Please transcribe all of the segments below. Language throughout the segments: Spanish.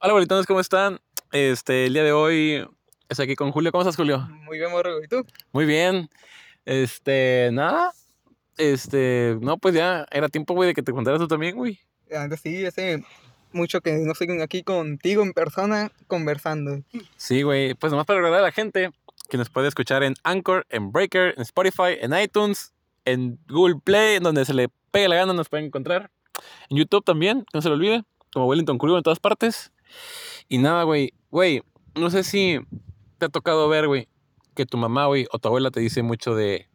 Hola, bolitones, ¿cómo están? Este, el día de hoy estoy aquí con Julio. ¿Cómo estás, Julio? Muy bien, morro. ¿Y tú? Muy bien. Este, nada. Este, no, pues ya era tiempo, güey, de que te contaras tú también, güey. Antes sí, hace mucho que no estoy aquí contigo en persona conversando. Sí, güey. Pues nomás para recordar a la gente que nos puede escuchar en Anchor, en Breaker, en Spotify, en iTunes, en Google Play, en donde se le pegue la gana nos pueden encontrar. En YouTube también, no se lo olvide. Como Wellington Curvo en todas partes. Y nada, güey. Güey, no sé si te ha tocado ver, güey, que tu mamá, güey, o tu abuela te dice mucho de...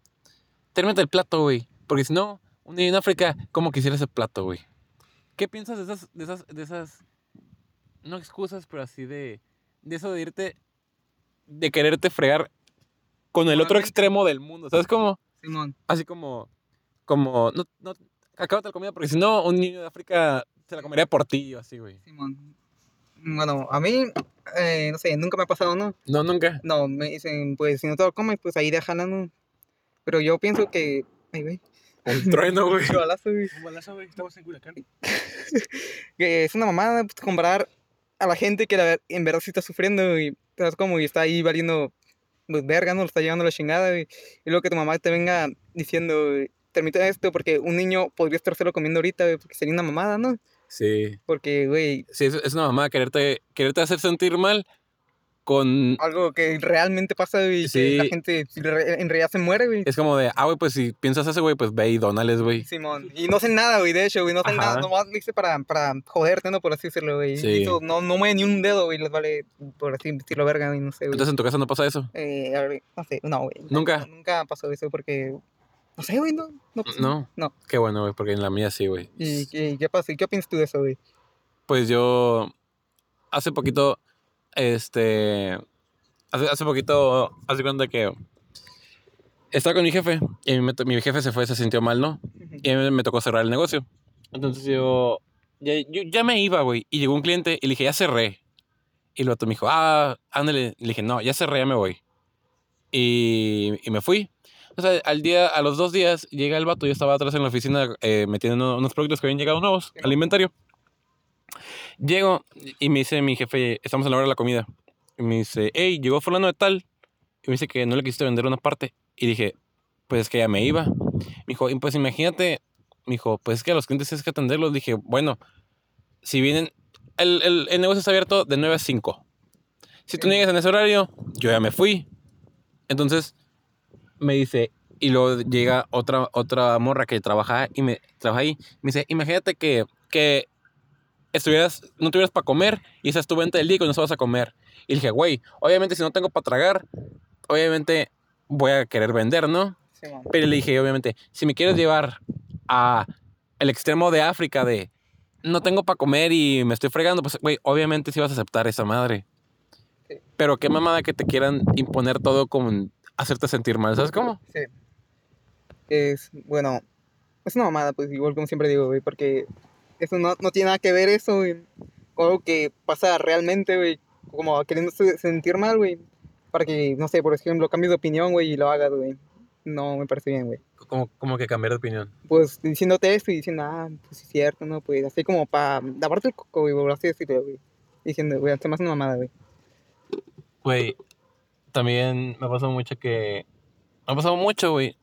Térmate el plato, güey. Porque si no, un día en África, ¿cómo quisiera ese plato, güey? ¿Qué piensas de esas, de esas, de esas, no excusas, pero así de, de eso de irte, de quererte fregar con el otro extremo del mundo? ¿Sabes cómo? Simón. Así como, como, no, no, acábate la comida porque si no, un niño de África se la comería por ti o así, güey. Simón. Bueno, a mí, eh, no sé, nunca me ha pasado, ¿no? No, nunca. No, me dicen, pues si no te lo comes, pues ahí déjala, ¿no? Pero yo pienso que. Ay, güey. Un trueno, güey. qué balazo, güey. Un balazo, güey. Estamos en Culiacán. Que es una mamada pues, comparar a la gente que la en verdad sí está sufriendo y estás como y está ahí valiendo pues, verga, ¿no? Lo está llevando a la chingada güey. y luego que tu mamá te venga diciendo, termina esto porque un niño podría estárselo comiendo ahorita, güey, porque sería una mamada, ¿no? Sí. Porque, güey, Sí, es, es una mamá quererte, quererte hacer sentir mal con... algo que realmente pasa y que la Sí. gente en realidad se muere, güey. Es como de, ah, güey, pues si piensas eso, güey, pues ve y donales, güey. Simón. Y no hacen nada, güey, de hecho, güey, no hacen nada, nomás lo hice para, para joderte, ¿no? Por así decirlo, güey. Sí. No, no mueve ni un dedo, güey, les vale, por así decirlo, verga, güey, no sé, güey. Entonces en tu casa no pasa eso. Eh, a ver, no sé, no, güey. ¿Nunca? Nunca pasó eso porque. No sé, güey, no. No. pasó. No. No. Qué bueno, güey, porque en la mía sí, güey. ¿Y, y qué pasa? ¿Y qué piensas tú de eso, güey? Pues yo hace poquito, este, hace, hace poquito, hace cuenta que estaba con mi jefe y to- mi jefe se fue, se sintió mal, ¿no? Y a mí me tocó cerrar el negocio. Entonces yo ya, yo ya me iba, güey, y llegó un cliente y le dije, ya cerré. Y el otro me dijo, ah, ándale. Y le dije, no, ya cerré, ya me voy. Y, y me fui. O sea, al día, a los dos días llega el vato, yo estaba atrás en la oficina eh, metiendo unos productos que habían llegado nuevos al inventario. Llego y me dice mi jefe, estamos a la hora de la comida. Y me dice, hey, llegó fulano de tal. Y me dice que no le quisiste vender una parte. Y dije, pues es que ya me iba. Me dijo, "Y pues imagínate, me dijo, pues es que a los clientes tienes que atenderlos. Dije, bueno, si vienen, el, el, el negocio está abierto de 9 a 5. Si tú no llegas en ese horario, yo ya me fui. Entonces, me dice, y luego llega otra, otra morra que trabaja y me trabaja ahí. Me dice, imagínate que, que estuvieras, no tuvieras para comer y esa es tu venta del día y con eso vas a comer. Y le dije, güey, obviamente si no tengo para tragar, obviamente voy a querer vender, ¿no? Pero le dije, obviamente, si me quieres llevar a el extremo de África de no tengo para comer y me estoy fregando, pues, güey, obviamente sí vas a aceptar esa madre. Sí. Pero qué mamada que te quieran imponer todo como hacerte sentir mal, ¿sabes cómo? Sí. Es, bueno, es una mamada, pues, igual como siempre digo, güey, porque eso no, no tiene nada que ver eso, güey, con algo que pasa realmente, güey, como queriendo sentir mal, güey, para que, no sé, por ejemplo, cambies de opinión, güey, y lo hagas, güey. No me parece bien, güey. Como, como que cambiar de opinión. pues diciéndote esto y diciendo, ah, pues es cierto, ¿no? Pues así como para lavarte el coco, güey, así decirlo, güey. Diciendo, güey, hace más una mamada, güey. Güey, también me ha pasado mucho que... Me ha pasado mucho, güey,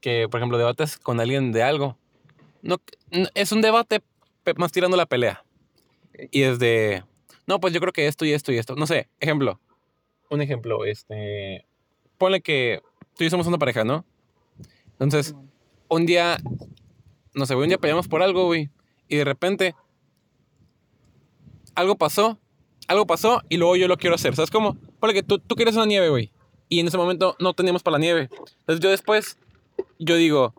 que, por ejemplo, debates con alguien de algo. No, no- es un debate más tirando la pelea. Y es de... No, pues yo creo que esto y esto y esto. No sé, ejemplo. Un ejemplo, este... Ponle que tú y yo somos una pareja, ¿no? Entonces, un día... No sé, güey, un día peleamos por algo, güey. Y de repente... Algo pasó. Algo pasó y luego yo lo quiero hacer. ¿Sabes cómo? Ponle que tú, tú quieres una nieve, güey. Y en ese momento no teníamos para la nieve. Entonces yo después... Yo digo...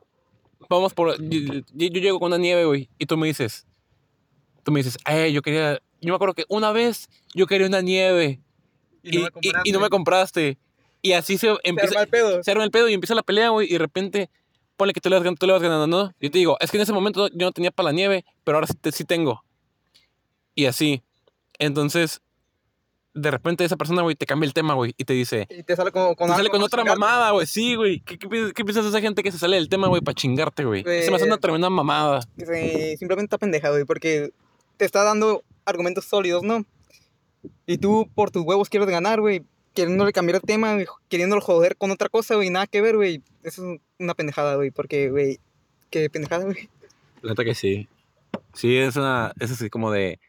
Vamos por... Yo, llego con una nieve, güey. Y tú me dices... Tú me dices... Ay, yo quería... Yo me acuerdo que una vez yo quería una nieve. Y, y- y no me compraste. Y así se Se empieza arma el pedo. se arma el pedo y empieza la pelea, güey, y de repente, ponle que tú le vas, tú le vas ganando, ¿no? Yo te digo, es que en ese momento yo no tenía para la nieve, pero ahora sí, sí tengo. Y así. Entonces, de repente esa persona, güey, te cambia el tema, güey, y te dice, Y te sale con, con te sale con otra chingarte. mamada, güey, sí, güey. ¿Qué, qué, piensas- qué piensas de esa gente que se sale del tema, güey, para chingarte, güey? Se me hace una tremenda mamada. Simplemente está pendeja, güey, porque te está dando argumentos sólidos, ¿no? Y tú por tus huevos quieres ganar, güey. Queriéndole cambiar el tema, güey, queriéndolo joder con otra cosa, güey. Nada que ver, güey. Eso es una pendejada, güey. Porque, güey, qué pendejada, güey. La neta que sí. Sí, es una. Es así como de.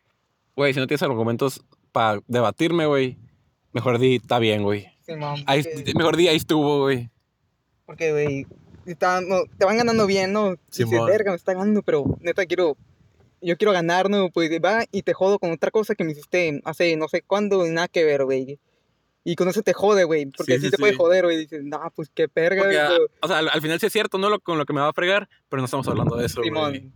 Güey, si no tienes argumentos para debatirme, güey. Mejor di, está bien, güey. Sí, mam, Ahí, porque- mejor di, ahí estuvo, güey. Porque, güey, no, te van ganando bien, ¿no? Dices, Simón. verga, me está ganando, pero neta quiero, yo quiero ganar, ¿no? Pues va y te jodo con otra cosa que me hiciste hace no sé cuándo y nada que ver, güey. Y con eso te jode, güey, porque Sí, así sí, te puede sí. joder, güey. Dices, no, pues qué perga, Porque, o sea, al, al final sí es cierto, no lo, con lo que me va a fregar, pero no estamos hablando de eso, güey.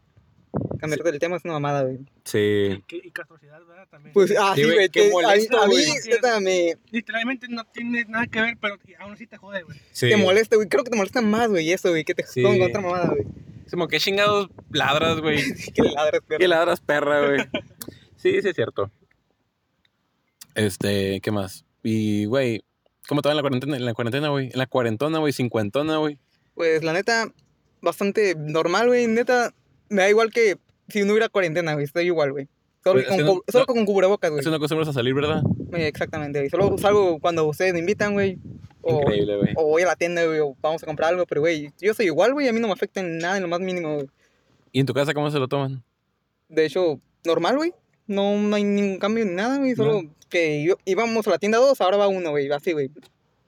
Cambiarte del tema es una mamada, güey. Sí. ¿Qué- Y castrosidad, ¿verdad? También. Pues, ah, Sí, güey, qué que a mí- molesto, A mí, güey. neta, me, Literalmente no tiene nada que ver, pero aún así te jode, güey. sí. te molesta, güey. Creo que te molesta más, güey, eso, güey, que te Sí. con otra mamada, güey. Es como que chingados ladras, güey. Que ladras, perro. Que ladras perra, güey. Sí, sí es cierto. Este, ¿qué más? Y, güey, ¿cómo te va en la cuarentena? En la cuarentena, güey. En la cuarentona, güey, cincuentona, güey. Pues la neta, bastante normal, güey. Neta, me da igual que si no hubiera cuarentena, güey. Estoy igual, güey. Solo, con, cu- solo no- con cubrebocas, güey. Así no acostumbras a salir, ¿verdad? Eh, Exactamente, güey. Solo salgo cuando ustedes me invitan, güey. O, Increíble, güey. o voy a la tienda, güey, o vamos a comprar algo. Pero, güey, yo soy igual, güey. A mí no me afecta en nada, en lo más mínimo, güey. ¿Y en tu casa cómo se lo toman? De hecho, normal, güey. No, no hay ningún cambio ni nada, güey. Solo que yo- íbamos a la tienda dos, ahora va uno, güey. Así, güey.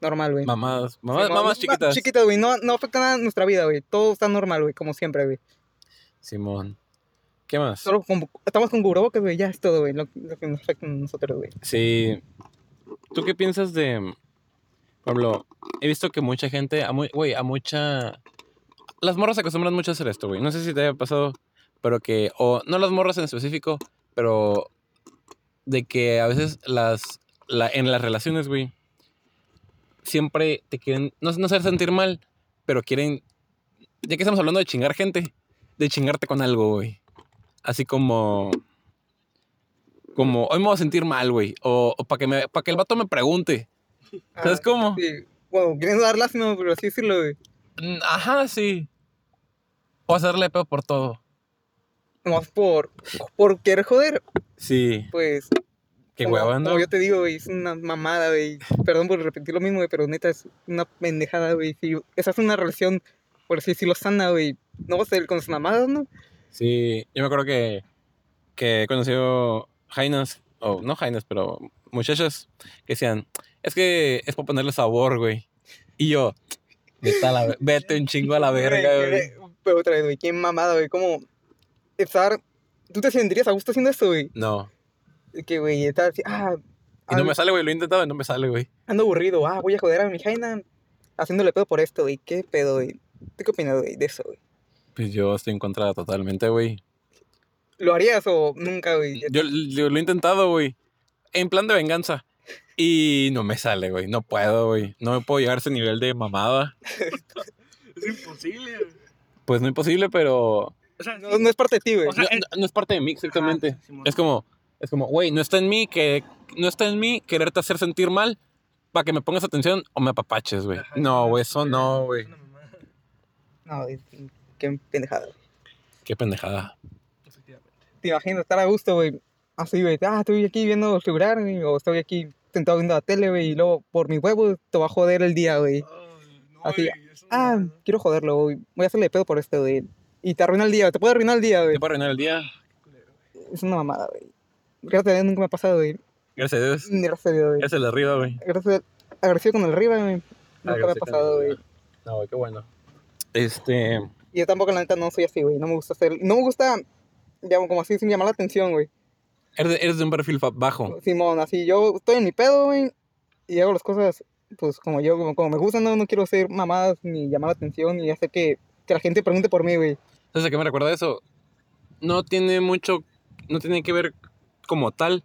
Normal, güey. Mamadas, mamás, Sí, mamás no, chiquitas. Chiquitas, güey. No, no afecta nada en nuestra vida, güey. Todo está normal, güey. Como siempre, güey. Simón. ¿Qué más? Solo con- estamos con cubrebocas, güey. Ya es todo, güey. Lo, lo que nos afecta a nosotros, güey. Sí. ¿Tú qué piensas de. Ejemplo, he visto que mucha gente. a mu- Güey, a mucha. Las morras acostumbran mucho a hacer esto, güey. No sé si te haya pasado, pero que. O no las morras en específico, pero. De que a veces las. La, en las relaciones, güey. Siempre te quieren. No, no hacer sentir mal, pero quieren. Ya que estamos hablando de chingar gente, de chingarte con algo, güey. Así como. Como, hoy me voy a sentir mal, güey. O, para que, me- pa' que el vato me pregunte. ¿Sabes Ah, cómo? Sí. Bueno, queriendo dar lástima, pero así decirlo, güey. Mm, Ajá, sí. O hacerle peor por todo. Nomás por, por querer joder, Sí. pues. Qué como, hueva, ¿no? Como yo te digo, güey, es una mamada, güey. Perdón por repetir lo mismo, güey, pero neta es una pendejada, güey. Si esa es una relación, por así decirlo, sana, güey. No vas a ir con sus mamadas, ¿no? Sí, yo me acuerdo que, que he conocido jainas, o no jainas, pero muchachas que decían, es que es para ponerle sabor, güey. Y yo, vete, a la vete un chingo a la verga, Güey, Pero otra vez, güey, qué mamada, güey. ¿Cómo estar. ¿Tú te sentirías a gusto haciendo esto, güey? No. Que, güey, estar así, ah. Y no me sale, güey. Lo he intentado y no me sale, güey. Ando aburrido, ah, voy a joder a mi jaina haciéndole pedo por esto, güey. ¿Qué pedo, güey? ¿Tú qué opinas, güey, de eso, güey? Pues yo estoy en contra totalmente, güey. ¿Lo harías o nunca, güey? Yo, yo lo he intentado, güey. En plan de venganza. Y no me sale, güey. No puedo, güey. No me puedo llegar a ese nivel de mamada. Es imposible, güey. Pues no imposible, pero O sea, No, no es parte de ti, güey. O sea, no, es- no- es parte de mí exactamente. Ajá, es como, es como, güey, no está en mí que no está en mí quererte hacer sentir mal para que me pongas atención o me apapaches, güey. No, es güey, eso no, es güey. No, güey, qué pendejada. Qué pendejada. efectivamente. Te imagino estar a gusto, güey. Así, güey. Ah, estoy aquí viendo el celular, güey. O estoy aquí sentado viendo la tele, güey. Y luego, por mi huevo, te va a joder el día, güey. Ay, no, Así, Ah, no- quiero joderlo, güey. Voy a hacerle pedo por esto, güey. Y te arruina el día, te puede arruinar el día, güey. ¿Te puede arruinar el día? Es una mamada, güey. Gracias a Dios nunca me ha pasado, güey. Gracias a Dios. Gracias a Dios, güey. Gracias a la arriba, güey. Gracias a- Agradecido con el Riva, güey. Nunca me ha pasado, güey. No, güey, qué bueno. Este, Y yo tampoco, la neta, no soy así, güey. No me gusta hacer... No me gusta, llamo como así, sin llamar la atención, güey. eres de, eres de un perfil bajo. Simón, así, yo estoy en mi pedo, güey. Y hago las cosas, pues, como yo, como, como me gustan, no, no quiero hacer mamadas ni llamar la atención y hacer que, que la gente pregunte por mí, güey. ¿Sabes a qué me recuerda eso? No tiene mucho, no tiene que ver como tal,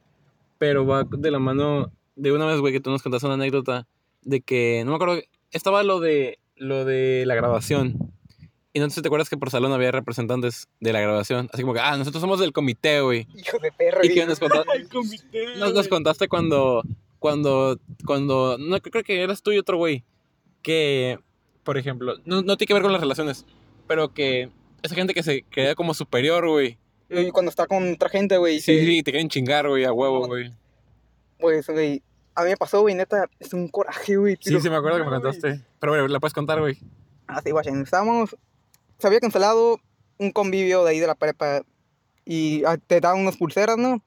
pero va de la mano de una vez, güey, que tú nos contaste una anécdota de que, no me acuerdo, estaba lo de, lo de la grabación. Y no sé si te acuerdas que por salón había representantes de la grabación. Así como que, ah, nosotros somos del comité, güey. Hijo de perro. Y que nos contaste, El comité, nos, contaste cuando, cuando, cuando, no, creo que eras tú y otro güey, que, por ejemplo, no, no tiene que ver con las relaciones, pero que esa gente que se queda como superior, güey. Y cuando está con otra gente, güey. Sí, sí, te quieren chingar, güey, a huevo, güey. Pues, güey, a mí me pasó, güey, neta, es un coraje, güey. Sí, sí me acuerdo que me contaste. Pero bueno, la puedes contar, güey. Ah, sí, guachen, estábamos, se había cancelado un convivio de ahí de la prepa y ah, te daban unas pulseras, ¿no?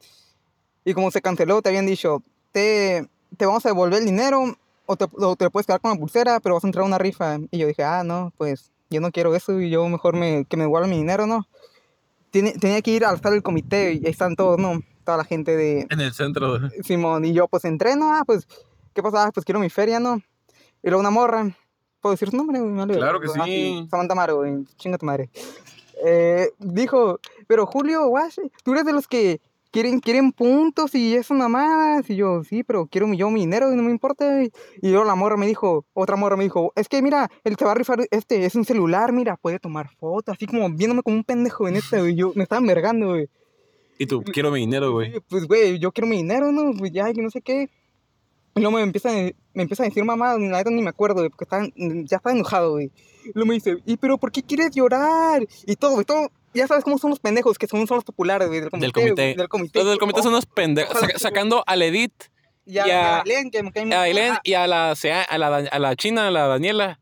Y como se canceló, te habían dicho, te, te vamos a devolver el dinero o te, o te puedes quedar con la pulsera, pero vas a entrar a una rifa. Y yo dije, ah, no, pues yo no quiero eso y yo mejor me, que me devuelvan mi dinero, ¿no? Tiene, tenía que ir al estar del comité y ahí están todos, ¿no? Toda la gente de, En el centro. Simón, y yo pues entré, no, ah, pues, ¿qué pasa? Ah, pues quiero mi feria, ¿no? Y luego una morra, ¿puedo decir su nombre? vale Claro que Ah, sí. Samantha Maro, güey, chinga tu madre. Eh, dijo, pero Julio, guache, tú eres de los que quieren, quieren puntos y eso mamadas. Y yo, sí, pero quiero mi, yo mi dinero y no me importa. Y, y luego la morra me dijo, otra morra me dijo, es que mira, él te va a rifar, este, es un celular, mira, puede tomar fotos, así como viéndome como un pendejo, en neta, güey, yo me estaba envergando, güey. Y tú, quiero mi dinero, güey. Pues, güey, yo quiero mi dinero, ¿no? Pues ya, que no sé qué. Y luego me empieza, a- me empieza a decir mamá, la neta ni me acuerdo, güey, porque estaba, ya estaba enojado, güey. Y luego me dice, ¿y pero por qué quieres llorar? Y todo, güey, todo. Ya sabes cómo son los pendejos, que son, son los populares, güey, del comité. Del comité. Del comité. Los del comité son unos pendejos. que- sacando al Edith, y a- ya, Len, que me cae a Ah, y a la, a la, a la China, a la Daniela.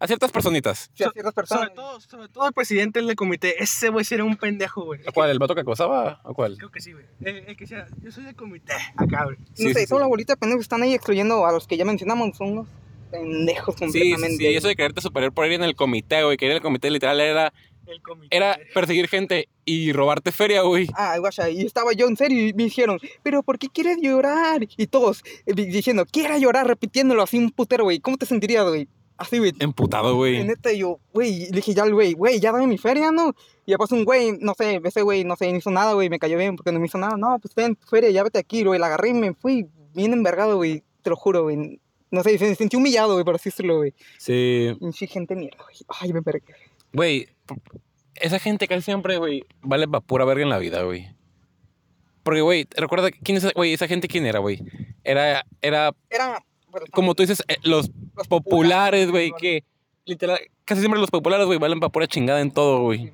A ciertas personitas. sí, a ciertas personas. Sobre todo, sobre todo el presidente del comité. Ese güey sí era un pendejo, güey. ¿A cuál? ¿El vato que acosaba? ¿A cuál? Creo que sí, güey. El, el que sea, yo soy del comité. Acá, güey. No sé, sí, solo sí. la bolita de pendejos que están ahí excluyendo a los que ya mencionamos, son unos pendejos Sí, sí, completamente. sí, eso de creerte superior por ir en el comité, güey. Que ir en el comité literal era, El comité. era perseguir gente y robarte feria, güey. Ah, guacha, y estaba yo en serio y me dijeron, pero ¿por qué quieres llorar? Y todos eh, di- diciendo, quiera llorar, repitiéndolo así un putero, güey. ¿Cómo te sentirías, güey? Así, güey. Emputado, güey. neta, yo, güey, le dije ya al güey, güey, ya dame mi feria, ¿no? Y pasó un güey, no sé, ese güey, no sé, no hizo nada, güey, me cayó bien porque no me hizo nada. No, pues ven, tu feria, ya vete aquí, güey. La agarré y me fui bien envergado, güey, te lo juro, güey. No sé, me sentí humillado, güey, por así decirlo, güey. Sí. Pinche gente mierda, güey. Ay, me envergué. Güey, esa gente casi siempre, güey, vale pa' pura verga en la vida, güey. Porque, güey, recuerda, ¿quién es, güey, esa gente quién era, güey? Era, era, Era, como tú dices, eh, los los populares, güey, que literal, casi siempre los populares, güey, valen pa' pura chingada en todo, güey.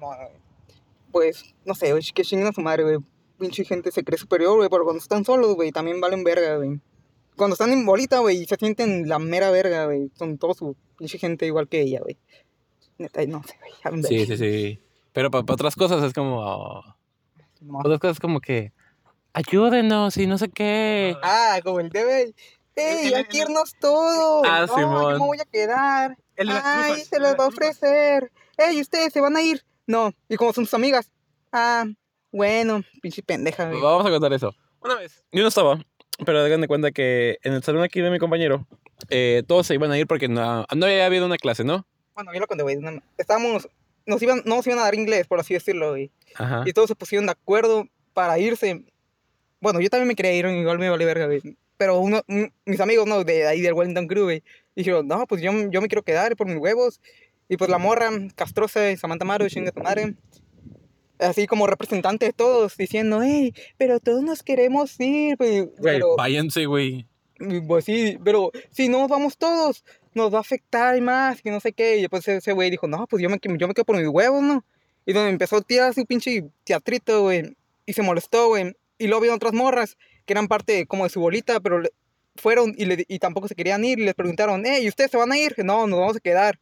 Pues, no sé, güey, que chinguen a su madre, güey. Pinche gente se cree superior, güey, pero cuando están solos, güey, también valen verga, güey. Cuando están en bolita, güey, se sienten la mera verga, güey. Son todos su pinche gente igual que ella, güey. Neta, no sé, güey. Sí, sí, sí. Pero para otras cosas es como, oh, No. otras cosas como que, ayúdenos y no sé qué. Ah, como el de, güey. ¡Ey, el- hay que irnos todos! Ah, no, Simón. yo me voy a quedar. El Ay, se los va a ofrecer. ¡Ey, ustedes se van a ir! No, y como son sus amigas. Ah, bueno, pinche pendeja, güey. Vamos a contar eso. Una vez, yo no estaba, pero hagan de cuenta que en el salón aquí de mi compañero, eh, todos se iban a ir porque no, no había habido una clase, ¿no? Bueno, yo lo conté, güey. Estábamos, nos iban, no nos iban a dar inglés, por así decirlo, güey. Ajá. Y todos se pusieron de acuerdo para irse. Bueno, yo también me quería ir, igual me vale verga, güey. Pero uno, un- mis amigos, ¿no? De ahí del Wellington Crew, güey. Dijeron, no, pues yo, yo me quiero quedar por mis huevos. Y pues la morra, castrosa, y Samantha Maru, chinga tu madre. Así como representante de todos, diciendo, hey, pero todos nos queremos ir, güey. Güey, Pero, váyanse, güey. Pues sí, pero si no nos vamos todos, nos va a afectar más, que no sé qué. Y después ese güey dijo, no, pues yo me, yo me quedo por mis huevos, ¿no? Y donde empezó a tirar su pinche teatrito, güey. Y se molestó, güey. Y luego vieron otras morras que eran parte como de su bolita, pero le- fueron y, le- y tampoco se querían ir. Y les preguntaron, hey, ¿y ustedes se van a ir? No, nos vamos a quedar.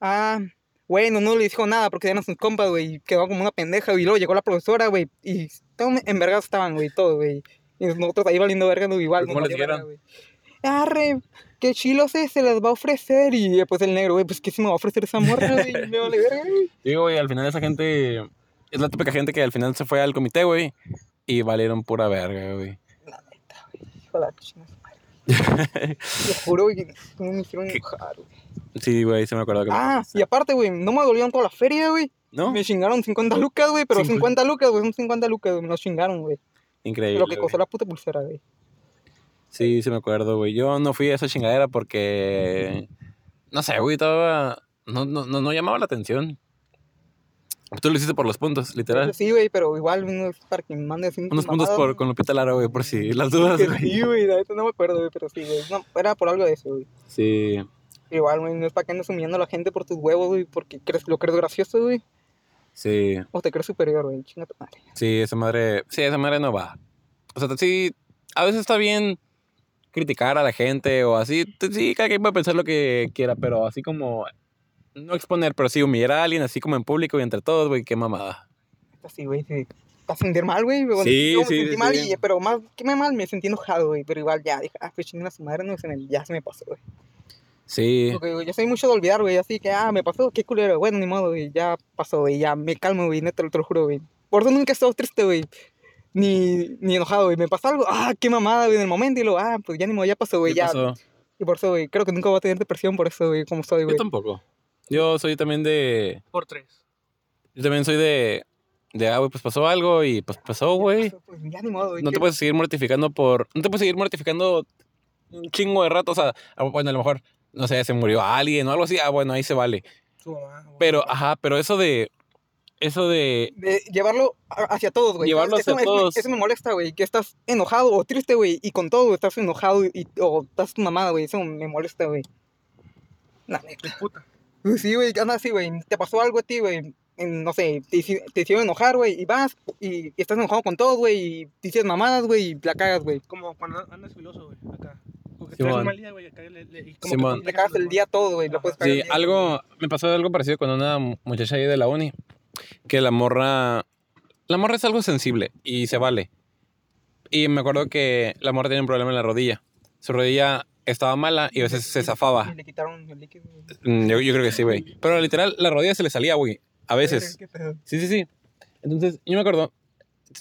Ah, bueno, no le dijo nada porque eran sus compas, güey. Y quedó como una pendeja. Y luego llegó la profesora, güey. Y todos envergados estaban, güey, todos, güey. Y nosotros ahí valiendo verga, no, igual. ¿Y cómo nos les valía dijeron? verga, güey. Arre, qué chilo se, se les va a ofrecer. Y después el negro, güey, pues qué se me va a ofrecer esa morra, güey. Me vale verga, güey. Digo, güey, al final esa gente es la típica gente que al final se fue al comité, güey, y valieron pura verga, güey. La madre. Te juro, güey, que no me hicieron enojar, güey. Sí, güey, se me acuerdo que me Ah, dijiste. y aparte, güey, no me dolieron toda la feria, güey. ¿No? Me chingaron 50 lucas, güey, pero 50. 50 lucas, güey, son 50 lucas, güey, me los chingaron, güey. Increíble. Lo que costó la puta pulsera, güey. Sí, sí me acuerdo, güey. Yo no fui a esa chingadera porque no sé, güey, estaba no, no, no, no llamaba la atención. Tú lo hiciste por los puntos, literal. Sí, güey, pero igual no es para que me mande así Unos puntos mamadas, por, con Lupita Lara, güey, por si las dudas, Que güey. Sí, güey, no me acuerdo, güey, pero sí, güey. No, era por algo de eso, güey. Sí, Igual, güey, no es para que andes humillando a la gente por tus huevos, güey, porque crees, lo crees gracioso, güey. sí, O te crees superior, güey. Chinga tu madre. sí, esa madre, sí, esa madre no va. O sea, sí, a veces está bien criticar a la gente o así. Sí, cada quien puede pensar lo que quiera, pero así como. No exponer, pero sí humillar a alguien, así como en público y entre todos, güey, qué mamada. Así, güey, sí. Te vas a sentir mal, güey. Bueno, Sí, yo me sí, sentí sí, mal, sí. y- pero más, qué mal, me sentí enojado, güey. Pero igual ya, dije, ah, pues chinguen a su madre, no, se me- ya se me pasó, güey. Sí. Porque güey, yo soy mucho de olvidar, güey, así que, ah, me pasó, qué culero, bueno, ni modo, güey, ya pasó, güey, ya me calmo, güey, neta, te lo juro, güey. Por eso nunca he estado triste, güey, ni, ni enojado, güey, me pasa algo, ah, qué mamada, güey, en el momento, y luego, ah, pues ya ni modo, ya pasó, güey, ¿Qué ya. pasó? Y por eso, güey, creo que nunca voy a tener depresión por eso, güey, como soy, Yo güey. tampoco. Yo soy también de. Por tres. Yo también soy de. De, ah, güey, pues pasó algo y pues pasó, güey. Pues ya ni modo, güey. No te ¿qué- puedes seguir mortificando por. No te puedes seguir mortificando un chingo de rato. O sea, ah, bueno, a lo mejor, no sé, se murió alguien o algo así. Ah, bueno, ahí se vale. Su mamá. güey. Pero, ajá, pero eso de. Eso de. de llevarlo hacia todos, güey. Llevarlo Eso- hacia eso me- todos. Eso me molesta, güey. Que estás enojado o triste, güey. Y con todo estás enojado y, o estás tu mamada, güey. Eso me molesta, güey. La neta. Puta. Pues Sí, güey. Anda así, güey. Te pasó algo a ti, güey. No sé, te, hici- te hicieron enojar, güey. Y vas y, y estás enojado con todos, güey. Y te hicieron mamadas, güey. Y la cagas, güey. Como cuando andas filoso, güey, acá. Porque Simón. traes un mal día, güey, acá le, como Simón. que Te cagas el día todo, güey. Lo puedes cagar Sí, el día, algo. Me pasó algo parecido con una muchacha ahí de la uni. Que la morra. La morra es algo sensible y se vale. Y me acuerdo que la morra tenía un problema en la rodilla. Su rodilla estaba mala y a veces se zafaba. Le quitaron el líquido. Mm, Yo, yo creo que sí, güey. Pero literal, la rodilla se le salía, güey. A veces. Sí, sí, sí. Entonces, yo me acuerdo.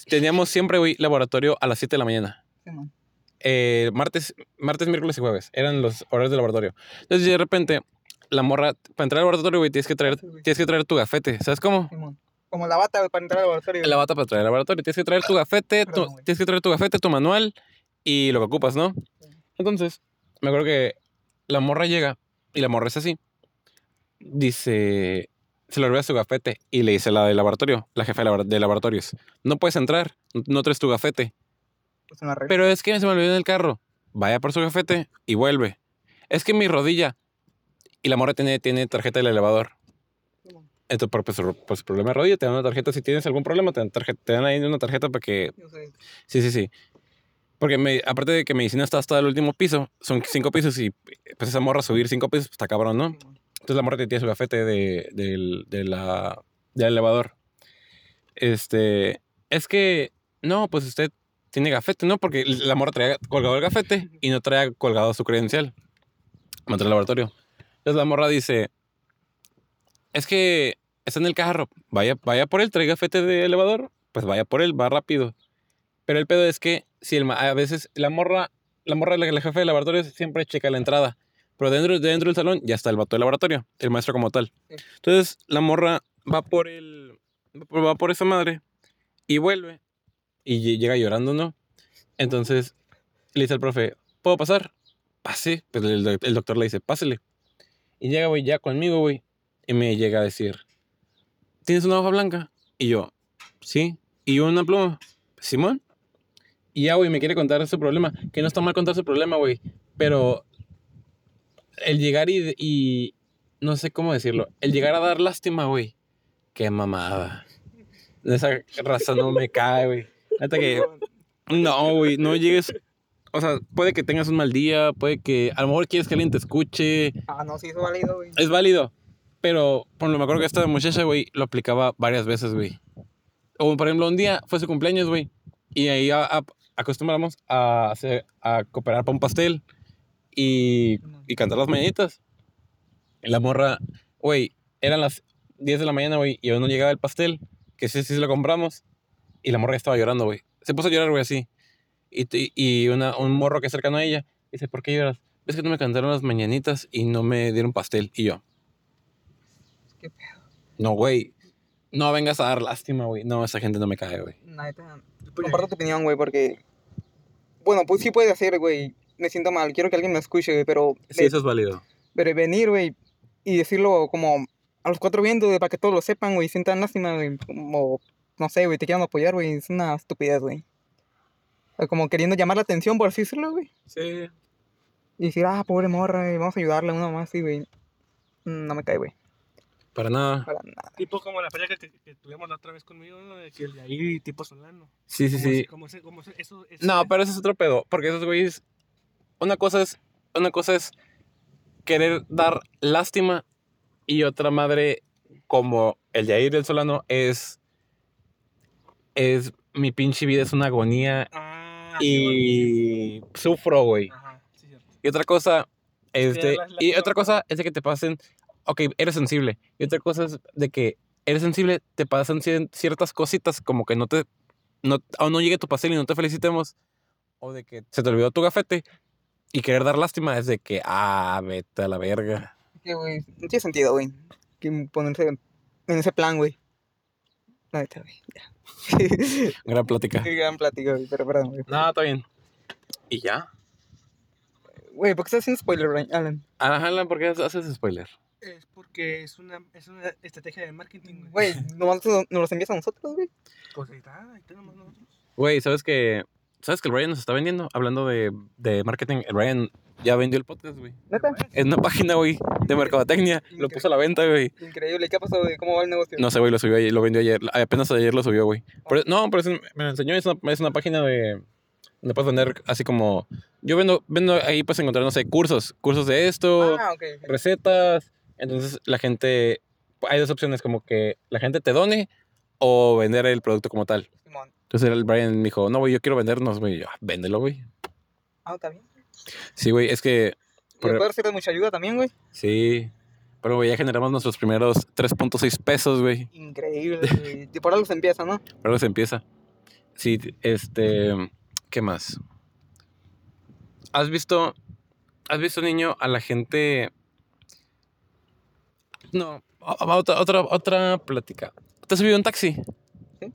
Teníamos siempre, güey, laboratorio a las 7 de la mañana. Sí, man. Eh, martes, martes, miércoles y jueves. Eran los horarios del laboratorio. Entonces, de repente, la morra, para entrar al laboratorio, güey, tienes que traer, Sí, tienes que traer tu gafete. ¿Sabes cómo? Como la bata, güey, para entrar al laboratorio. La bata para traer al laboratorio. Tienes que traer tu gafete, tu- Perdón, tienes que traer tu gafete, tu manual y lo que ocupas, ¿no? Entonces, me acuerdo que la morra llega y la morra es así. Dice, se le olvida su gafete y le dice la del laboratorio, la jefa de, labora- de laboratorios, no puedes entrar, no- traes tu gafete. Pues. Pero es que se me olvidó en el carro. Vaya por su gafete y vuelve. Es que mi rodilla. Y la morra tiene, tiene tarjeta del elevador. Entonces, por pues, pues, problema de rodilla, te dan una tarjeta. Si tienes algún problema, te dan, tarjeta, te dan ahí una tarjeta para que sé. Sí, sí, sí. Porque me, aparte de que medicina está hasta el último piso, son cinco pisos y pues esa morra subir cinco pisos, pues, está cabrón, ¿no? Entonces la morra tiene su gafete de, del, de la, del elevador. Este, es que, no, pues usted tiene gafete, ¿no? Porque la morra traía colgado el gafete y no traía colgado su credencial. Entra al laboratorio. Entonces la morra dice, es que está en el carro, vaya, vaya por él, trae gafete de elevador, pues vaya por él, va rápido. Pero el pedo es que si el, a veces la morra, la morra, la, la jefe de laboratorio siempre checa la entrada. Pero dentro, dentro del salón ya está el vato del laboratorio, el maestro como tal. Entonces la morra va por el, va por- esa madre y vuelve y lle- llega llorando, ¿no? Entonces le dice al profe, ¿puedo pasar? Pase. Pues el, el doctor le dice, pásele. Y llega, güey, ya conmigo, güey. Y me llega a decir, ¿tienes una hoja blanca? Y yo, sí. ¿Y una pluma? Simón. Y ya, güey, me quiere contar su problema. Que no está mal contar su problema, güey. Pero el llegar y, y no sé cómo decirlo. El llegar a dar lástima, güey. Qué mamada. Esa raza no me cae, güey. Neta que no, güey, no llegues. O sea, puede que tengas un mal día, puede que a lo mejor quieres que alguien te escuche. Ah, no, sí, eso válido, güey. Es válido. Pero, por lo me acuerdo que esta muchacha, güey, lo aplicaba varias veces, güey. O, por ejemplo, un día fue su cumpleaños, güey. Y ahí a- a- acostumbramos a, hacer, a cooperar para un pastel y, y cantar las mañanitas. Y la morra, güey, eran las 10 de la mañana, güey, y aún no llegaba el pastel, que sí, sí se lo compramos. Y la morra estaba llorando, güey. Se puso a llorar, güey, así. Y, y- y una, un morro que es cercano a ella dice, ¿por qué lloras? Es que no me cantaron las mañanitas y no me dieron pastel. Y yo, ¿Qué pedo? no, güey. No vengas a dar lástima, güey. No, esa gente no me cae, güey. Comparto tu opinión, güey, porque... Bueno, pues sí puede hacer, güey. Me siento mal, quiero que alguien me escuche, güey, pero... Sí, eso es válido. Pero venir, güey, y decirlo como a los cuatro vientos, güey, para que todos lo sepan, güey, y sientan lástima, güey, como, no sé, güey, te quieran apoyar, güey, es una estupidez, güey. Como queriendo llamar la atención, por así decirlo, güey. Sí. Y decir, ah, pobre morra, güey, vamos a ayudarle a una más, sí, güey. No me cae, güey, Para nada. para nada. Tipo como la pelea que, tuvimos la otra vez conmigo, ¿no? De que el de ahí, tipo Solano. Sí, sí, Como sí. ese- Como ese, como ese- eso, ese- No, pero ese es otro pedo. Porque esos güeyes. una cosa es, una cosa es querer dar lástima y otra madre como el Yair del Solano es, es mi pinche vida es una agonía Ah, sí, y sufro, güey. Ajá, sí, cierto. Y otra cosa es Sí, de, la- la y otra cosa es de que te pasen, ok, eres sensible. Y otra cosa es de que eres sensible, te pasan cier- ciertas cositas como que no te, no, aún no llegue tu pastel y no te felicitemos. O de que se te olvidó tu gafete y querer dar lástima es de que, ah, vete a la verga. Que, güey, no tiene sentido, güey. Que ponerse en ese plan, güey. La neta, güey. Ya. Gran plática. Gran plática, güey. Pero perdón, güey. No, está bien. ¿Y ya? Güey, ¿por qué estás haciendo spoiler? Alan? Ajá, ¿por qué haces spoiler? Es porque es una, es una estrategia de marketing, Güey, nomás nos nos los envías a nosotros, güey. Pues ahí está, ahí está nomás nosotros. Güey, ¿sabes que ¿Sabes que el Ryan nos está vendiendo? Hablando de, de marketing, el Ryan ya vendió el podcast, güey. ¿Neta? Es una página, güey, de mercadotecnia. Lo puso a la venta, güey. Increíble. ¿Qué ha pasado, güey? ¿Cómo va el negocio? No sé, güey, lo subió ayer, lo vendió ayer. Apenas ayer lo subió, güey. Pero- No, pero es un- me lo enseñó, es una, es una página de... Donde puedes vender así como... Yo vendo, vendo ahí puedes encontrar, no sé, cursos. Cursos de esto, Ah, recetas. Entonces la gente... Hay dos opciones, como que la gente te done o vender el producto como tal. Simón. Entonces el Brian me dijo, no, güey, yo quiero vendernos, güey. Yo, "Ah, véndelo, güey. Ah, está bien. Sí, güey, es que... Por- puede ser de mucha ayuda también, güey. sí. Pero, güey, ya generamos nuestros primeros 3.6 pesos, güey. Increíble, güey. Y por algo se empieza, ¿no? Por algo se empieza. Sí, este... ¿Qué más? ¿Has visto... ¿Has visto, niño, a la gente... No, otra, otra, otra plática. ¿Te has subido un taxi? Sí.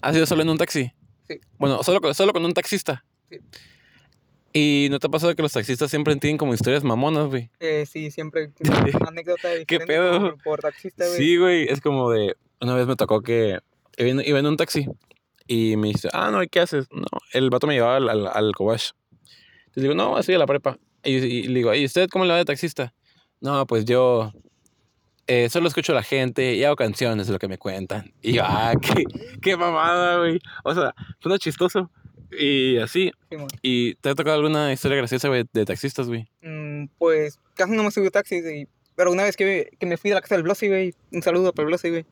¿Has ido solo en un taxi? Sí. Bueno, solo, con- solo con un taxista. Sí. ¿Y no te ha pasado que los taxistas siempre tienen como historias mamonas, güey? Eh, sí, siempre una anécdota diferente pedo? Por, por taxista, güey. Sí, güey, es como de. Una vez me tocó que iba en, un taxi y me dice, ah, no, ¿y qué haces? No, el vato me llevaba al, al, al Cobash. Entonces digo, no, así a la prepa. Y, y le digo, ¿y usted cómo le va de taxista? No, pues yo eh, solo escucho a la gente y hago canciones de lo que me cuentan. Y yo, ah, qué, qué mamada, güey. O sea, suena chistoso. Y así. ¿Y te ha tocado alguna historia graciosa, güey, de taxistas, güey? Mm, pues casi no me subí a taxi, güey. Pero una vez que, que me fui de la casa del Blossy, güey. Un saludo para el Blossy, güey.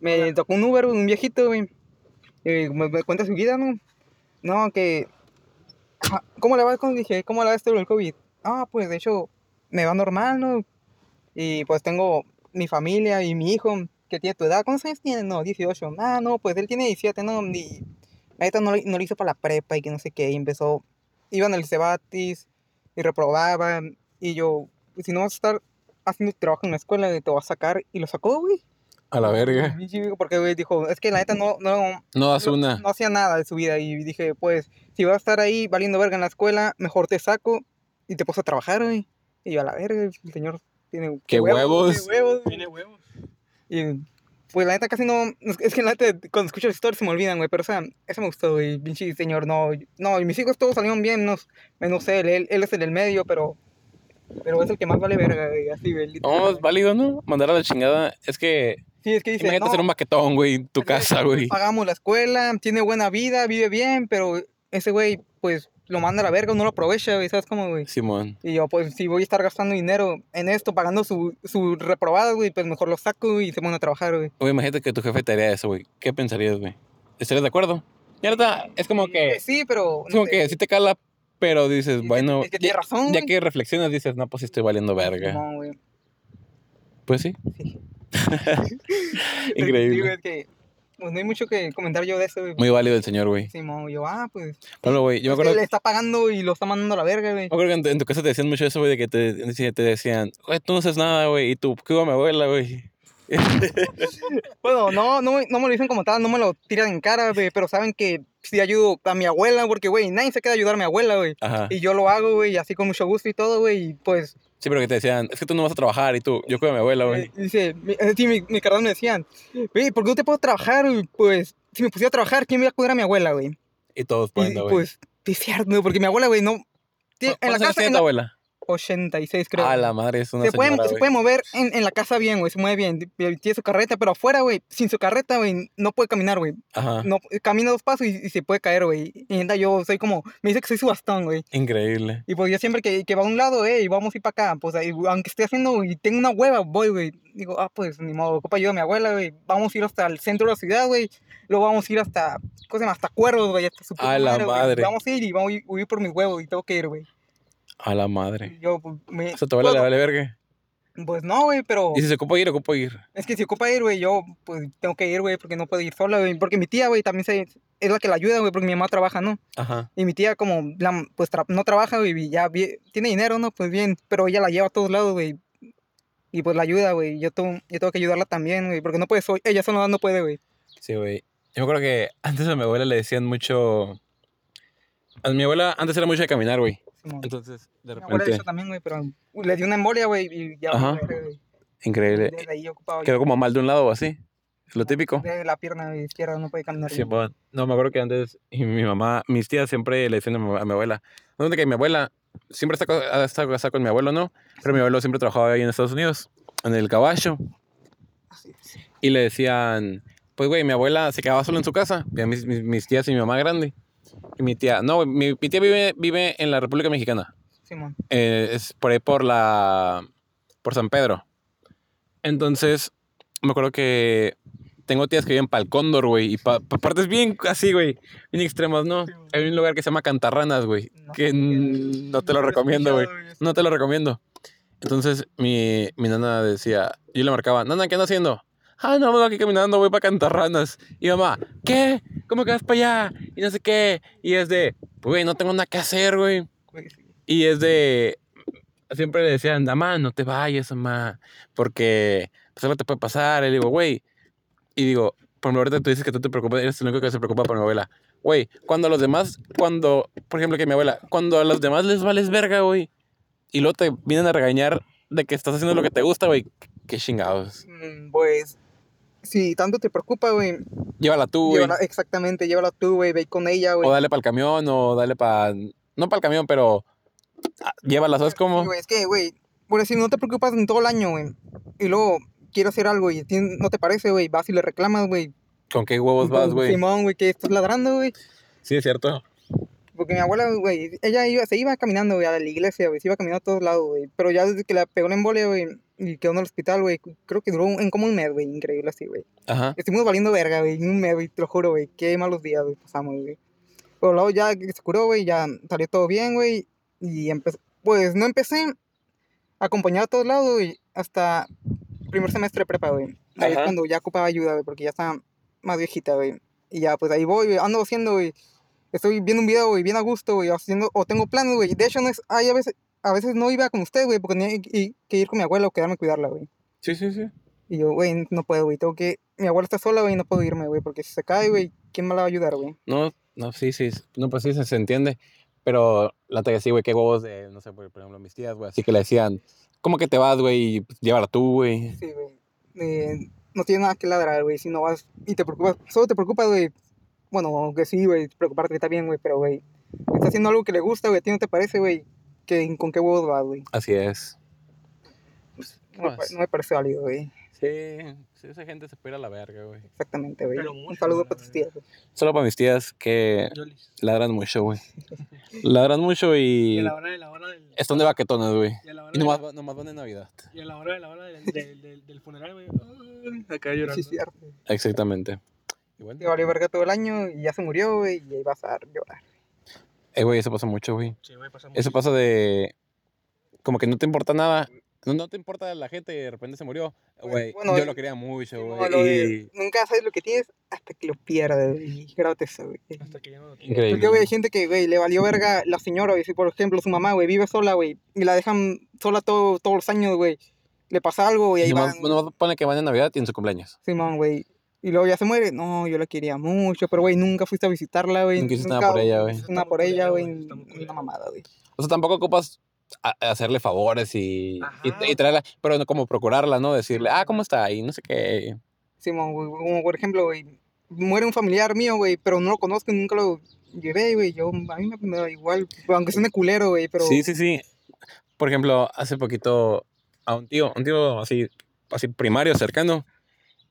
Me tocó un Uber, un viejito, güey. Y me, me cuenta su vida, ¿no? No, que. Ajá, ¿Cómo le va? con- Dije, ¿cómo le va esto del COVID? Ah, pues de hecho, me va normal, ¿no? Y pues tengo mi familia y mi hijo que tiene tu edad. ¿Cuántos años tiene? No, 18. Ah, no, pues él tiene 17, ¿no? Y la neta no, no lo hizo para la prepa y que no sé qué. Y empezó, iba en el Cebatis y reprobaba. Y yo, si no vas a estar haciendo trabajo en la escuela, te vas a sacar. Y lo sacó, güey. A la verga. Porque, güey, dijo, es que la neta no, no, No no, una. no hacía nada de su vida. Y dije, pues, si vas a estar ahí valiendo verga en la escuela, mejor te saco y te puedo a trabajar, güey. Y yo, a la verga, el señor tiene... ¡Qué huevos! ¡Qué huevos! güey". Tiene huevos. Y, pues, la neta casi no... Es que la neta, cuando escucho las historias se me olvidan, güey. Pero, o sea, eso me gustó, güey. Pinche señor, no... No, y mis hijos todos salieron bien, menos, menos él. él. Él es el del medio, pero... Pero es el que más vale verga, güey. Así, güey. No, es válido, ¿no? Mandar a la chingada. Es que Sí, es que dice, Imagínate no, hacer un maquetón, güey, en tu casa, güey. Pagamos la escuela, tiene buena vida, vive bien, pero ese güey, pues, lo manda a la verga, no lo aprovecha, güey, ¿sabes cómo, güey? Simón. Y yo, pues, si voy a estar gastando dinero en esto, pagando su, su reprobada, güey, pues mejor lo saco y se pone a trabajar, güey. Güey, imagínate que tu jefe te haría eso, güey. ¿Qué pensarías, güey? ¿Estarías de acuerdo? Y ahorita es como que. Sí, pero... Es como no que sí te cala, pero dices, bueno. es que tiene ya, razón, ya que reflexionas, dices, no, pues sí estoy valiendo verga. No, güey. Pues sí. Sí. Increíble. Digo, es que, pues, no hay mucho que comentar yo de eso, güey. Muy válido el señor, güey. Simón, yo, ah, pues... Pablo, güey, yo me es que acuerdo. le está pagando y lo está mandando a la verga, güey. Me acuerdo que en tu, en tu casa te decían mucho eso, güey, de que te, te decían, güey, tú no haces nada, güey, y tú, ¿qué va mi abuela, güey? Bueno, no, no, me- no me lo dicen como tal, no me lo tiran en cara, güey, pero saben que sí ayudo a mi abuela, porque, güey, nadie se queda a ayudar a mi abuela, güey. Y yo lo hago, güey, así con mucho gusto y todo, güey, y pues, Sí, pero que te decían, es que tú no vas a trabajar y tú, yo cuido a mi abuela, güey. eh, dice, mi, eh, sí, mi, mi carnal me decían, güey, ¿por qué no te puedo trabajar? Pues, si me pusiera a trabajar, ¿quién me iba a cuidar a mi abuela, güey? Y todos poniendo, güey. pues, es cierto, porque mi abuela, güey, no... tiene- ¿Cu- en la ¿Cuántos años casa, en tu la- abuela? 86, creo. Ah, la madre es una se, puede, señora, se güey. puede mover en, en la casa bien, güey, se mueve bien. Tiene su carreta, pero afuera, güey, sin su carreta, güey, no puede caminar, güey. Ajá. No, camina dos pasos y, y se puede caer, güey. Y neta, yo soy como, me dice que soy su bastón, güey. Increíble. Y pues yo siempre que, que va a un lado, eh, vamos a ir para acá. Pues ahí, aunque esté haciendo y tengo una hueva, voy, güey. Digo, ah, pues ni modo, ocupa ayuda a mi abuela, güey. Vamos a ir hasta el centro de la ciudad, güey. Luego vamos a ir hasta, ¿cómo se llama? Hasta Cuervos, güey. Hasta su A la madre. Vamos a ir y vamos a ir, voy a ir por mis huevos y tengo que ir, güey. A la madre. Yo, pues, me... Eso te vale, le puedo- vale verga. Pues no, güey, pero... Y si se ocupa ir, ocupa ir. Es que si ocupa ir, güey, yo pues tengo que ir, güey, porque no puedo ir sola, güey. Porque mi tía, güey, también se, es la que la ayuda, güey, porque mi mamá trabaja, ¿no? Ajá. Y mi tía como, la- pues tra- no trabaja, güey, y ya tiene dinero, ¿no? Pues bien, pero ella la lleva a todos lados, güey. Y pues la ayuda, güey. Yo, tengo- yo tengo que ayudarla también, güey, porque no puede, so- ella sola no puede, güey. Sí, güey. Yo me acuerdo que antes a mi abuela le decían mucho. A mi abuela antes era mucho de caminar, güey. Entonces, de repente. hizo también, güey, pero uy, le dio una embolia, güey, y ya, Ajá. güey. Increíble. Desde ahí ocupaba Quedó como mal de un lado o así. Es lo típico. De la pierna izquierda no puede caminar. Sí, bueno. No, me acuerdo que antes y mi mamá, mis tías siempre le decían a mi, a mi abuela. No, de que mi abuela siempre está, estado casada con mi abuelo, ¿no? Pero mi abuelo siempre trabajaba ahí en Estados Unidos, en el caballo. Así es. Y le decían, pues, güey, mi abuela se quedaba sola en su casa. Veía mis, mis, mis tías y mi mamá grande. Y mi tía, no, mi, mi tía vive, vive en la República Mexicana. Simón. Eh, es por ahí por la. por San Pedro. Entonces, me acuerdo que tengo tías que viven para el Cóndor, güey. Y para partes bien así, güey. Bien extremas, ¿no? Sí. Hay un lugar que se llama Cantarranas, güey. No Que no te lo recomiendo, güey. No te lo recomiendo. Entonces, mi, mi nana decía, yo le marcaba, nana, ¿qué anda haciendo? Ah, no, voy aquí caminando, voy para Cantarranas. Y mamá, ¿qué? ¿Cómo que vas para allá? Y no sé qué. Y es de, pues, güey, no tengo nada que hacer, güey. Y es de. Siempre le decían, mamá, no te vayas, mamá. Porque pues algo te puede pasar. Y le digo, güey. Y digo, por ejemplo, ahorita tú dices que tú te preocupas, eres el único que se preocupa por mi abuela. Güey, cuando a los demás, cuando, por ejemplo, que mi abuela, cuando a los demás les vales verga, güey. Y luego te vienen a regañar de que estás haciendo lo que te gusta, güey. Qué chingados. Mm, Pues, si tanto te preocupa, güey, Llévala tú, güey. exactamente, llévala tú, güey, ve con ella, güey. O dale para el camión, o dale para. No para el camión, pero. ah, Llévala, ¿sabes cómo? Sí, es que, güey, por decir, no te preocupas en todo el año, güey, y luego quiero hacer algo y no te parece, güey, vas y le reclamas, güey. ¿Con qué huevos vas, güey? Simón, güey, que estás ladrando, güey. Sí, es cierto. Porque mi abuela, güey, ella iba, se iba caminando, güey, a la iglesia, güey, se iba caminando a todos lados, güey. Pero ya desde que la pegó la embolia, güey, y quedó en el hospital, güey, creo que duró un- en como un mes, güey, increíble así, güey. Ajá. Estuvimos valiendo verga, güey, un mes, güey, te lo juro, güey, qué malos días, güey, pasamos, güey. Pero luego ya se curó, güey, ya salió todo bien, güey, y empecé, pues no empecé a acompañar a todos lados, güey, hasta primer semestre de prepa, güey. Ahí es cuando ya ocupaba ayuda, güey, porque ya estaba más viejita, güey. Y ya, pues ahí voy, güey, ando haciendo, güey, estoy viendo un video, güey, bien a gusto, güey, haciendo, o tengo planes, güey. De hecho, no es, hay a veces, a veces no iba con usted, güey, porque tenía que ir con mi abuela o quedarme a cuidarla, güey. Sí, sí, sí. Y yo, güey, no puedo, güey. Tengo que. Mi abuela está sola, güey, no puedo irme, güey. Porque si se cae, güey, ¿quién me la va a ayudar, güey? No, no, sí, sí. No, pues sí, se, se entiende. Pero la que sí, güey, qué huevos de, no sé, por por ejemplo, mis tías, güey. Así que le decían, ¿cómo que te vas, güey? Y, Llévala tú, güey. Sí, güey. Eh, no tiene nada que ladrar, güey. Si no vas y te preocupas, solo te preocupas, güey. Bueno, aunque sí, güey, preocuparte está bien, güey, pero, güey. Está haciendo algo que le gusta, güey. ¿A ti no te parece, güey? Que, ¿Con qué huevos vas, güey? Así es. No, me pa- Pues. no me parece válido, güey. Sí, sí, esa gente se pira a la verga, güey. Exactamente, güey. Un saludo para tus tías, güey. Solo para mis tías que Yolis. ladran mucho, güey. Ladran mucho Y y a la hora de la hora del. están de baquetones, güey. Y a la hora, Y de nomás, la- va- nomás van en Navidad. y a la hora de la hora del, del, del, del funeral, güey. Acá llorando. Sí, cierto. Exactamente. Igual. Te valió verga todo el año y ya se murió, güey. Y ahí vas a llorar. Eh, güey, eso pasa mucho, güey. Sí, güey, pasa Eso mucho. pasa de. Como que no te importa nada. No, no te importa la gente y de repente se murió. Güey, Güey, bueno, yo eh, lo quería mucho, Sí, güey. no, lo y- Nunca sabes lo que tienes hasta que lo pierdes, güey. Y Grábate eso, güey. Hasta que ya no lo tiene. Increíble. Porque, güey, hay gente que, güey, le valió verga la señora, güey. Si, por ejemplo, su mamá, güey, vive sola, güey, y la dejan sola todo, todos los años, güey. Le pasa algo, y ahí Y van, pone que van en Navidad y en su cumpleaños. Simón, güey. Y luego ya se muere. No, yo la quería mucho, pero, güey, nunca fuiste a visitarla, güey. Nunca hiciste nada por ella, güey. Nada por ella, güey. Una mamada, güey. O sea, tampoco ocupas hacerle favores y, y, y traerla, pero como procurarla, ¿no? Decirle, ah, ¿cómo está? Y no sé qué. Simón, güey. Como, por ejemplo, güey, muere un familiar mío, güey, pero no lo conozco y nunca lo llevé, güey. Yo, a mí me, me da igual, aunque suene culero, güey, pero... Sí, sí, sí. por ejemplo, hace poquito a un tío, un tío así, así primario, cercano,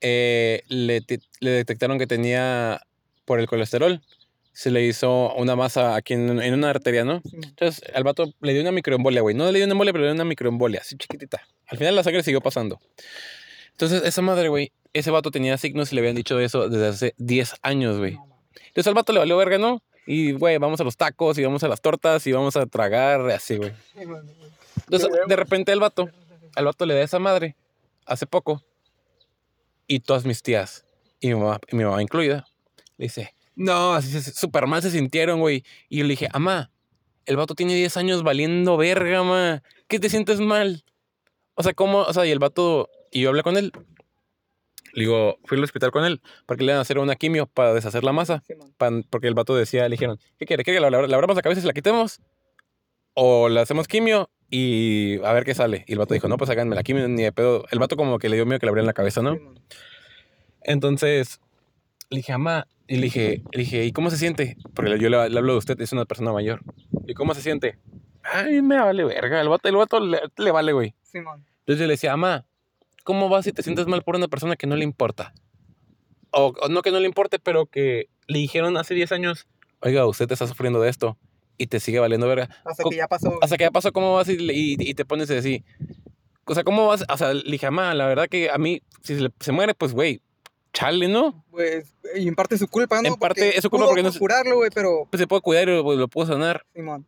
eh, le, le detectaron que tenía por el colesterol. Se le hizo una masa aquí en, en una arteria, ¿no? Simón. Entonces, al vato le dio una microembolia, güey. No le dio una embolia, pero le dio una microembolia, así chiquitita. Al final la sangre siguió pasando. Entonces, esa madre, güey, ese vato tenía signos y le habían dicho eso desde hace 10 años, güey. Entonces al vato le valió verga, ¿no? Y, güey, vamos a los tacos y vamos a las tortas y vamos a tragar, así, güey. Entonces, de repente el vato, al vato le da esa madre, hace poco, y todas mis tías, y mi mamá, y mi mamá incluida, le dice, no, así se, súper mal se sintieron, güey. Y yo le dije, amá, el vato tiene 10 años valiendo verga, ma. ¿Qué te sientes mal? O sea, ¿cómo? O sea, y el vato, y yo hablé con él. Le digo, fui al hospital con él, porque le iban a hacer una quimio para deshacer la masa. Pan- porque el vato decía, le dijeron, ¿qué quiere? ¿Quiere que la, la la cabeza y se la quitemos? ¿O le hacemos quimio y a ver qué sale? Y el vato dijo, no, pues háganme la quimio, ni de pedo. El vato como que le dio miedo que le abrieran la cabeza, ¿no? Entonces, le dije, mamá, y le dije, le dije, ¿y cómo se siente? Porque yo le, le hablo de usted, es una persona mayor. ¿Y cómo se siente? Ay, me vale verga, el vato, el vato le, le vale, güey. Simón. Entonces yo le decía, mamá, ¿cómo vas si te sientes mal por una persona que no le importa? O, o no que no le importe, pero que le dijeron hace 10 años, oiga, usted está sufriendo de esto y te sigue valiendo verga. Hasta Co- que ya pasó. Hasta que ya pasó, ¿cómo vas y, y, y te pones así? O sea, ¿cómo vas? O sea, le dije, mamá, la verdad que a mí, si se, se muere, pues, güey, chale, ¿no? Pues, y en parte es su culpa, ¿no? En parte Porque es su culpa porque no se- curarlo, güey, pero... Pues se puede cuidar y lo, lo puedo sanar. Simón.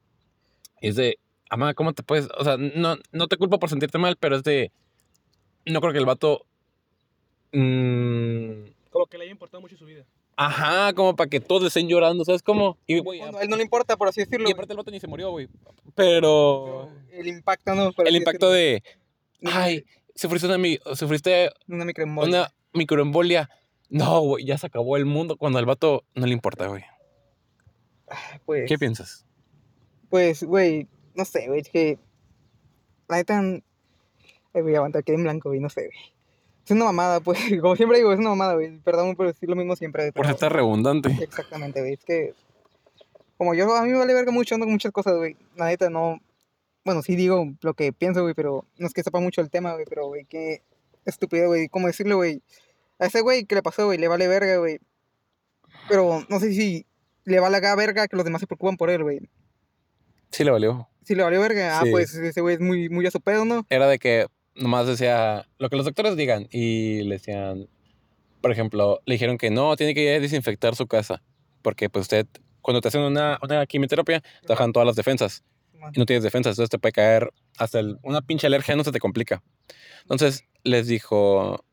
Y es de, mamá, ¿cómo te puedes? O sea, no, no te culpo por sentirte mal, pero es de, no creo que el vato... mm, Como que le haya importado mucho su vida. Ajá, como para que todos estén llorando, ¿sabes cómo? Y, güey, Cuando a él no le importa, por así decirlo. y aparte el vato ni se murió, güey. Pero el impacto, ¿no? Por el impacto decirlo. de, ay, sufriste una, sufriste Una microembolia. una microembolia. No, güey, ya se acabó el mundo cuando al vato no le importa, güey. Pues, ¿Qué piensas? pues, güey, no sé, güey, es que... La neta... Ay, voy a aguantar, quedé en blanco, güey, no sé, güey. Es una mamada, pues, como siempre digo, es una mamada, güey. Perdón por decir lo mismo siempre. Por pero- estar redundante. Exactamente, güey. Es que. Como yo, a mí me vale verga mucho, no muchas cosas, güey. La neta, no. Bueno, sí digo lo que pienso, güey, pero no es que sepa mucho el tema, güey, pero, güey, qué estúpido, güey. ¿Cómo decirle, güey? A ese güey, ¿qué le pasó, güey? Le vale verga, güey. Pero no sé si le vale acá verga que los demás se preocupan por él, güey. Sí le valió. Si le valió verga, ah, Sí. pues ese güey es muy, muy a su pedo, ¿no? Era de que nomás decía lo que los doctores digan y le decían, por ejemplo, le dijeron que no, tiene que desinfectar su casa porque pues usted, cuando te hacen una, una quimioterapia, te bajan todas las defensas y no tienes defensas, entonces te puede caer hasta el- una pinche alergia, no se te complica. Entonces les dijo,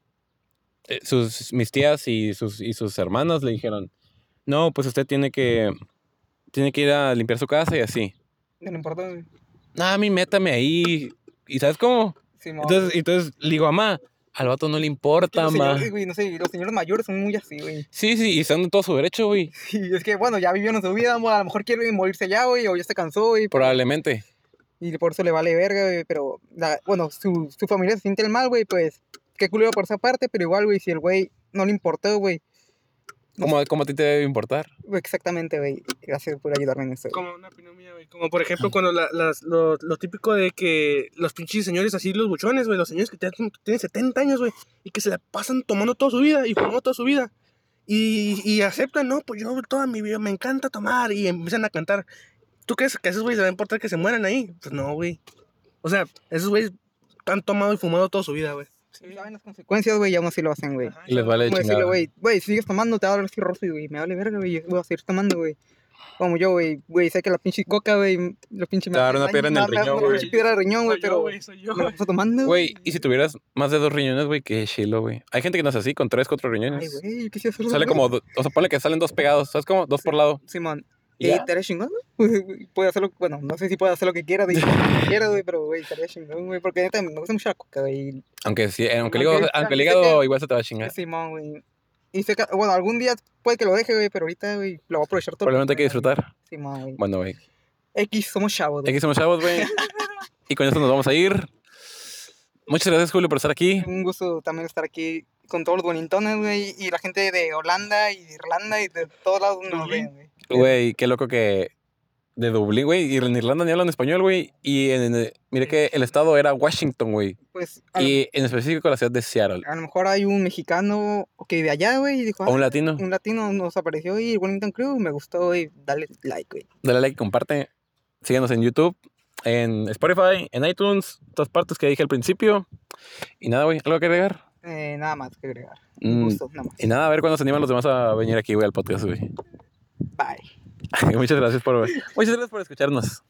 eh, sus, mis tías y sus, y sus hermanas le dijeron, no, pues usted tiene que, tiene que ir a limpiar su casa y así. No importa. No, a mí métame ahí. ¿Y sabes cómo? Simón. Entonces, entonces le digo, mamá, al vato no le importa, ma. señores, güey, no sé, los señores mayores son muy así, güey. Sí, sí, y están en todo su derecho, güey. Sí, es que, bueno, ya vivieron su vida, a lo mejor quiere morirse ya, güey, o ya se cansó, güey. Probablemente. Y por eso le vale verga, güey, pero, la- bueno, su, su familia se siente el mal, güey, pues, qué culero por esa parte, pero igual, güey, si el güey no le importó, güey, No ¿Cómo, cómo a ti te debe importar? exactamente, güey, gracias por ayudarme en eso. Como una opinión mía, güey. Como por ejemplo, cuando la, las, lo, lo típico de que los pinches señores así, los buchones, güey, los señores que tienen, tienen 70 años, güey, y que se la pasan tomando toda su vida y fumando toda su vida. Y, y aceptan, no, pues yo toda mi vida me encanta tomar y empiezan a cantar. ¿Tú crees que a esos güeyes les va a importar que se mueran ahí? Pues no, güey. O sea, esos güeyes han tomado y fumado toda su vida, güey. Sí, saben las consecuencias, güey, y aún así lo hacen, güey. Y les vale Como decirle, chingada. güey, güey, si sigues tomando, te va a dar cirrosis, güey, me vale verga, güey, yo voy a seguir tomando, güey. Como yo, güey, güey, sé que la pinche coca, güey, la pinche... Te va a dar una piedra en el riñón, Una güey. pinche piedra de riñón, güey, pero güey, soy yo, me la güey. paso tomando, Güey, y si tuvieras más de dos riñones, güey, qué chilo, güey. Hay gente que no es así, con tres, cuatro Ay, riñones. güey, yo quisiera hacerlo, Sale güey. como, o sea, ponle que salen dos pegados, ¿sabes cómo? Dos por lado. Simón. ¿Y Y ya? estaría chingón, güey. Puede hacerlo, bueno, no sé si puede hacer lo que quiera, de lo que quiera, güey, pero, güey, estaría chingón, güey, porque neta me gusta mucho la coca, güey. Aunque sí, eh, aunque el Aunque- hígado, aunque el hígado que- igual se te va a chingar. Simón, güey. Y sé que, bueno, algún día puede que lo deje, güey, pero ahorita, güey, lo voy a aprovechar todo. Probablemente hay que disfrutar. Simón, güey. Bueno, güey. X, somos chavos, güey. Aquí somos chavos, güey. Y con esto nos vamos a ir. Muchas gracias, Julio, por estar aquí. Un gusto también estar aquí con todos los bonintones, güey, y la gente de Holanda y de Irlanda y de todos lados nos ven, güey. Güey, qué loco que de Dublín, güey. Y en Irlanda ni hablan español, güey. Y en, en- mire que el estado era Washington, güey. Pues Y en específico la ciudad de Seattle. a lo mejor hay un mexicano que vive allá, güey, y dijo, O un "Ah, latino. un latino nos apareció y Wellington Crew me gustó y dale like, güey. Dale like, comparte. Síganos en YouTube, en Spotify, en iTunes, todas partes que dije al principio. Y nada, güey, ¿algo que agregar? Eh, nada más que agregar. Mm, Gusto, nada más. y nada, a ver cuándo se animan los demás a venir aquí, güey, al podcast, güey. Bye. muchas gracias por, muchas gracias por escucharnos.